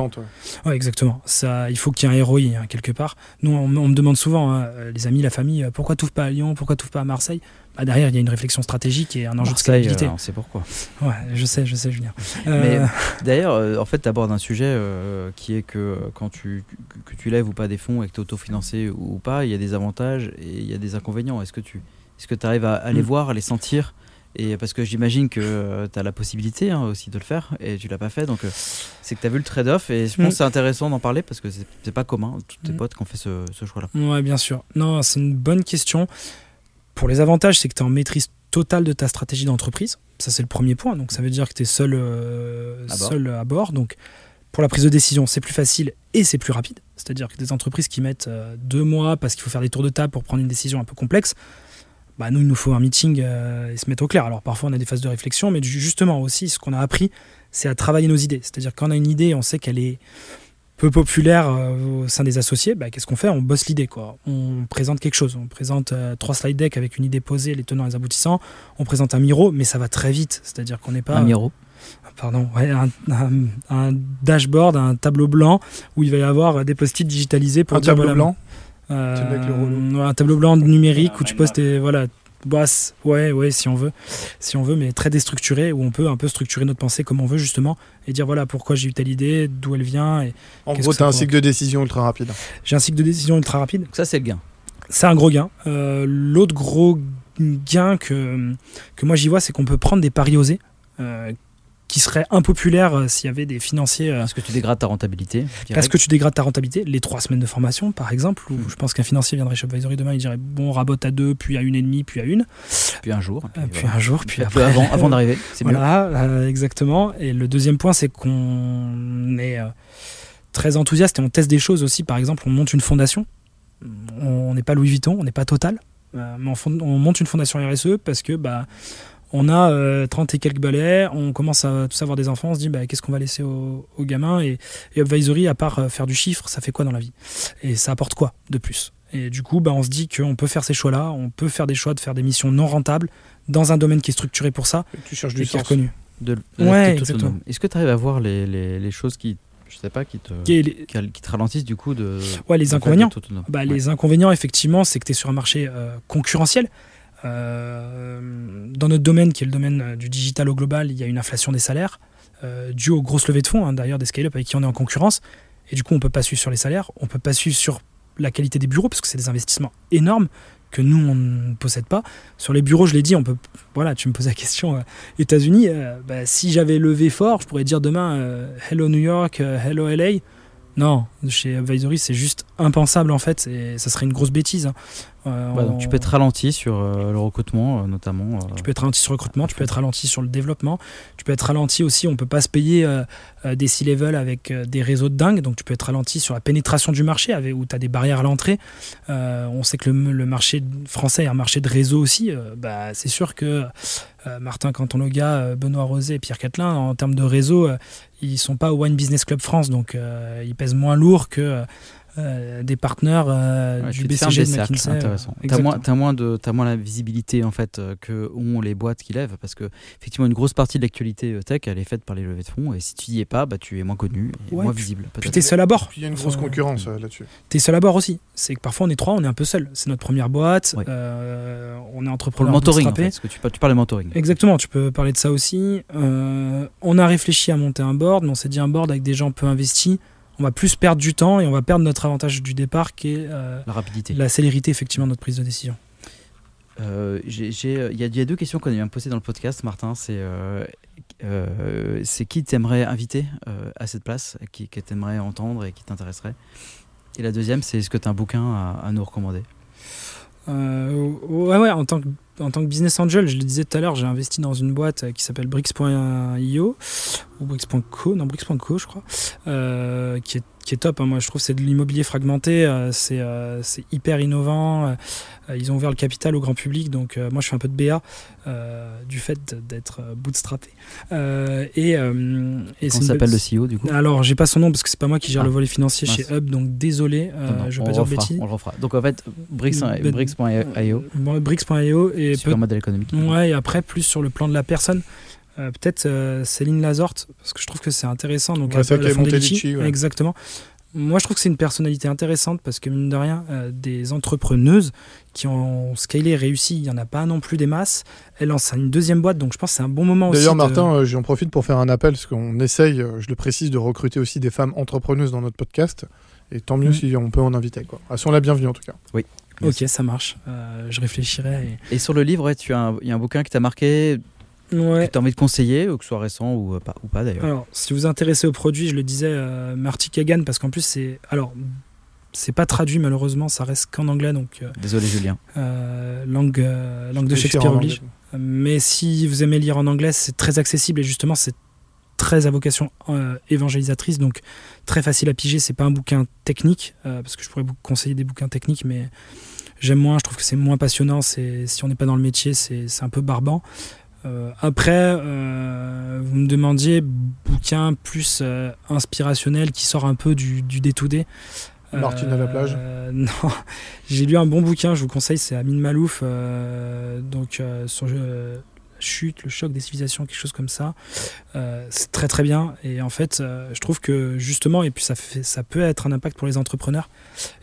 ouais. exactement. Ça, il faut qu'il y ait un ROI hein, quelque part. Nous, on, me demande souvent, hein, les amis, la famille, pourquoi tu pas à Lyon, pourquoi tu pas à Marseille? Bah, derrière, il y a une réflexion stratégique et un enjeu de scalabilité. on sait pourquoi? Ouais, je sais, je sais, Julien. Mais euh, (laughs) d'ailleurs, euh, en fait, tu abordes un sujet euh, qui est que quand tu, que, tu lèves ou pas des fonds et que tu es autofinancé ou pas, il y a des avantages et il y a des inconvénients. Est-ce que tu est-ce que arrives à, les mm. voir, à les sentir? Et parce que j'imagine que tu as la possibilité hein, aussi de le faire et tu l'as pas fait, donc c'est que tu as vu le trade-off et je pense mm. que c'est intéressant d'en parler parce que c'est pas commun, toutes tes mm. potes qui ont fait ce, ce choix-là. Ouais, bien sûr. Non, c'est une bonne question. Pour les avantages, c'est que tu es en maîtrise totale de ta stratégie d'entreprise. Ça, c'est le premier point. Donc, ça veut dire que tu es seul, euh, à, seul bord. à bord. Donc, pour la prise de décision, c'est plus facile et c'est plus rapide. C'est-à-dire que des entreprises qui mettent euh, deux mois parce qu'il faut faire des tours de table pour prendre une décision un peu complexe, bah nous, il nous faut un meeting euh, et se mettre au clair. Alors, parfois, on a des phases de réflexion, mais justement aussi, ce qu'on a appris, c'est à travailler nos idées. C'est-à-dire qu'on a une idée, on sait qu'elle est peu populaire euh, au sein des associés, bah, qu'est-ce qu'on fait? On bosse l'idée. quoi. On présente quelque chose. On présente euh, trois slide decks avec une idée posée, les tenants et les aboutissants. On présente un miro, mais ça va très vite. C'est-à-dire qu'on n'est pas. Un miro Pardon, un, dashboard, un tableau blanc où il va y avoir des post-it digitalisés pour un tableau blanc. Euh, un tableau blanc numérique où tu postes voilà basse, ouais, ouais, si on veut, si on veut, mais très déstructuré où on peut un peu structurer notre pensée comme on veut justement et dire voilà pourquoi j'ai eu telle idée, d'où elle vient. Et en gros, tu as un cycle de décision ultra rapide. J'ai un cycle de décision ultra rapide. Ça, c'est le gain. C'est un gros gain. Euh, l'autre gros gain que, que moi j'y vois, c'est qu'on peut prendre des paris osés. Euh, qui serait impopulaire euh, s'il y avait des financiers. Parce que tu dégrades ta rentabilité. Parce que tu dégrades ta rentabilité. Les trois semaines de formation, par exemple, où hmm. je pense qu'un financier viendrait chez Advisory demain, il dirait bon, rabote à deux, puis à une et demie, puis à une. Puis un jour. Puis, un jour, puis après. Avant, avant d'arriver, voilà, exactement. Et le deuxième point, c'est qu'on est très enthousiaste et on teste des choses aussi. Par exemple, on monte une fondation. On n'est pas Louis Vuitton, on n'est pas Total. mais on, monte une fondation RSE parce que bah, on a 30 euh, et quelques balais, on commence à tous avoir des enfants, on se dit bah, qu'est-ce qu'on va laisser aux, gamins et, et, Advisory, à part euh, faire du chiffre, ça fait quoi dans la vie? Et ça apporte quoi de plus? Et du coup, bah, on se dit qu'on peut faire ces choix-là, on peut faire des choix de faire des missions non rentables dans un domaine qui est structuré pour ça tu cherches du est reconnu. De, ouais, Est-ce que tu arrives à voir les, les, choses qui je sais pas, qui te, qui, te ralentissent du coup de. Ouais, les inconvénients. Bah, Les inconvénients, effectivement, c'est que tu es sur un marché euh, concurrentiel. Euh, dans notre domaine, qui est le domaine euh, du digital au global, il y a une inflation des salaires, euh, due aux grosses levées de fonds, hein, d'ailleurs des scale-up avec qui on est en concurrence. Et du coup, on peut pas suivre sur les salaires, on peut pas suivre sur la qualité des bureaux, parce que c'est des investissements énormes. que nous, on ne possède pas. Sur les bureaux, je l'ai dit, on peut. Voilà, tu me poses la question. États-Unis, bah, si j'avais levé fort, je pourrais dire demain Hello New York, Hello LA. Non, chez Advisory, c'est juste impensable en fait. Et ça serait une grosse bêtise. Hein. Euh, tu peux être ralenti sur euh, le recrutement, euh, notamment. Tu peux être ralenti sur le recrutement, tu peux être ralenti sur le développement, tu peux être ralenti aussi. On peut pas se payer des C-level avec des réseaux de dingue, donc tu peux être ralenti sur la pénétration du marché, avec, où tu as des barrières à l'entrée. on sait que le, marché français est un marché de réseau aussi. bah, c'est sûr que Martin Cantologa, Benoît Rosé et Pierre Catelin, en termes de réseau, ils sont pas au Wine Business Club France, donc ils pèsent moins lourd que euh, des partenaires euh, du BCG de McKinsey. Intéressant. T'as moins, as moins de, as moins la visibilité en fait euh, que ont les boîtes qui lèvent parce que effectivement une grosse partie de l'actualité tech elle est faite par les levées de fonds et si tu y es pas, bah tu es moins connu, et moins visible. Puis t'es seul à bord. Il y a une grosse concurrence là-dessus. T'es seul à bord aussi. C'est que parfois on est trois, on est un peu seul. C'est notre première boîte. on est entrepreneur. Pour le mentoring, en fait, que tu, tu parles de mentoring. Exactement. Tu peux parler de ça aussi. on a réfléchi à monter un board, mais on s'est dit un board avec des gens peu investis on va plus perdre du temps et on va perdre notre avantage du départ qui est euh, la rapidité. La célérité effectivement de notre prise de décision. Euh, il y, a deux questions qu'on a bien posées dans le podcast, Martin. C'est euh, qui t'aimerais inviter à cette place, qui, qui t'aimerais entendre et qui t'intéresserait? Et la deuxième, c'est est-ce que tu as un bouquin à, à nous recommander? Ouais, ouais, en tant que en tant que business angel, je le disais tout à l'heure, j'ai investi dans une boîte qui s'appelle Brix.io ou Brix.co, non Brix.co je crois, euh, qui est qui est top. Hein. Moi, je trouve c'est de l'immobilier fragmenté, euh, euh, c'est hyper innovant. Euh, ils ont ouvert le capital au grand public, donc moi, je fais un peu de BA du fait d'être bootstrappé. et, et Comment s'appelle le CEO du coup? Alors, j'ai pas son nom parce que c'est pas moi qui gère le ah, volet financier chez Hub, donc désolé, je vais pas dire bêtises. On le refera. Donc en fait, Brix.io. Brix.io et le modèle économique. Ouais, et après plus sur le plan de la personne. Euh, peut-être euh, Céline Lazorte, parce que je trouve que c'est intéressant. Donc, ouais, la Exactement. Moi, je trouve que c'est une personnalité intéressante parce que, mine de rien, euh, des entrepreneuses qui ont scalé et réussi, il n'y en a pas non plus des masses. Elle lance une deuxième boîte, donc je pense que c'est un bon moment aussi. D'ailleurs, Martin, j'en profite pour faire un appel parce qu'on essaye, je le précise, de recruter aussi des femmes entrepreneuses dans notre podcast. Et tant mieux mm. si on peut en inviter. Quoi. Ah, sont la bienvenue en tout cas. Oui. Ok, ça marche. je réfléchirai. Et... sur le livre, tu as il y a un bouquin qui t'a marqué que tu as envie de conseiller, que ce soit récent ou euh, pas, ou pas d'ailleurs Alors, si vous vous intéressez au produit, je le disais, euh, Marty Kagan, parce qu'en plus, c'est. Alors, c'est pas traduit malheureusement, ça reste qu'en anglais. Donc, euh, Désolé Julien. langue, langue de Shakespeare oblige. Mais si vous aimez lire en anglais, c'est très accessible et justement, c'est très à vocation évangélisatrice, donc très facile à piger. C'est pas un bouquin technique, parce que je pourrais vous conseiller des bouquins techniques, mais j'aime moins, je trouve que c'est moins passionnant. Si on n'est pas dans le métier, c'est un peu barbant. Euh, après, euh, vous me demandiez bouquin plus euh, inspirationnel qui sort un peu du, du day-to-day. Martine à la plage (laughs) Non, j'ai lu un bon bouquin, je vous conseille, c'est Amin Malouf, donc sur chute, le choc des civilisations, quelque chose comme ça. Euh, c'est très très bien. Et en fait, euh, je trouve que justement, et puis ça, ça peut être un impact pour les entrepreneurs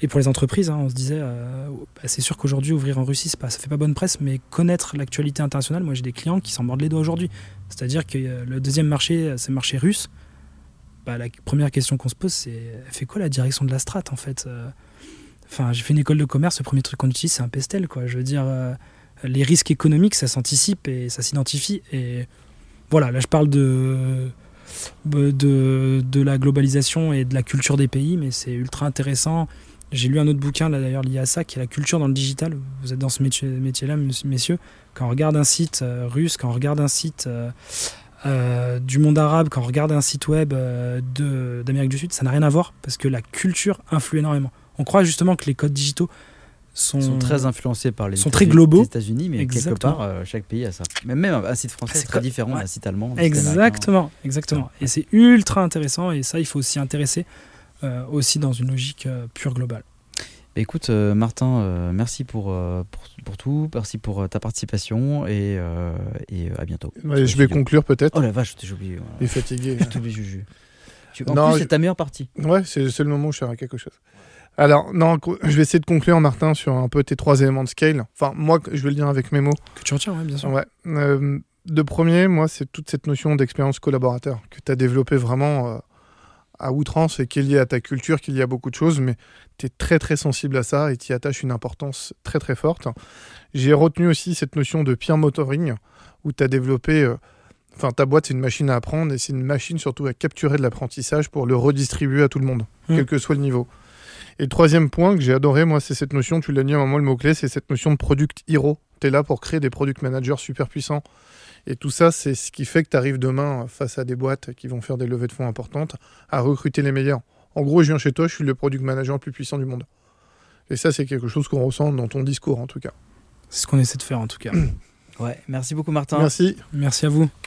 et pour les entreprises. Hein. on se disait, euh, bah, c'est sûr qu'aujourd'hui, ouvrir en Russie, pas, ça fait pas bonne presse, mais connaître l'actualité internationale, moi j'ai des clients qui s'en mordent les doigts aujourd'hui. C'est-à-dire que le deuxième marché, c'est le marché russe. Bah, la première question qu'on se pose, c'est fait quoi la direction de la strat en fait Enfin, j'ai fait une école de commerce, le premier truc qu'on utilise, c'est un pestel, quoi. Je veux dire les risques économiques, ça s'anticipe et ça s'identifie. Et voilà, là je parle de, de, la globalisation et de la culture des pays, mais c'est ultra intéressant. J'ai lu un autre bouquin là d'ailleurs lié à ça, qui est la culture dans le digital. Vous êtes dans ce métier-là, messieurs. Quand on regarde un site euh, russe, quand on regarde un site euh, euh, du monde arabe, quand on regarde un site web d'Amérique du Sud, ça n'a rien à voir parce que la culture influe énormément. On croit justement que les codes digitaux sont, très influencés par les, sont très globaux. États-Unis, mais quelque part, euh, chaque pays a ça. Même, même un site français, c'est très différent d'un site allemand. Exactement, exactement. Et c'est ultra intéressant, et ça, il faut s'y intéresser euh, aussi dans une logique euh, pure globale. Bah, écoute, Martin, merci pour, pour, pour, tout, merci pour ta participation, et, et à bientôt. je vais conclure peut-être. Oh la vache, j'ai oublié. Il est fatigué. Je oublié, Juju. En non, plus, c'est ta meilleure partie. Ouais, c'est le seul moment où je ferai quelque chose. Alors, non, je vais essayer de conclure, Martin, sur un peu tes trois éléments de scale. Enfin, moi, je vais le dire avec mes mots. Que tu retiens, oui, bien sûr. Ouais. Euh, de premier, moi, c'est toute cette notion d'expérience collaborateur que tu as développée vraiment euh, à outrance et qui est lié à ta culture, qui est lié à beaucoup de choses, mais tu es très très sensible à ça et tu y attaches une importance très très forte. J'ai retenu aussi cette notion de peer motoring où tu as développé. Euh, enfin, ta boîte, c'est une machine à apprendre et c'est une machine surtout à capturer de l'apprentissage pour le redistribuer à tout le monde, mmh. quel que soit le niveau. Et le troisième point que j'ai adoré, moi, c'est cette notion, tu l'as dit à un moment, le mot-clé, c'est cette notion de product hero. Tu es là pour créer des product managers super puissants. Et tout ça, c'est ce qui fait que tu arrives demain face à des boîtes qui vont faire des levées de fonds importantes à recruter les meilleurs. En gros, je viens chez toi, je suis le product manager le plus puissant du monde. Et ça, c'est quelque chose qu'on ressent dans ton discours, en tout cas. C'est ce qu'on essaie de faire, en tout cas. (clears throat) ouais, merci beaucoup, Martin. Merci. Merci à vous.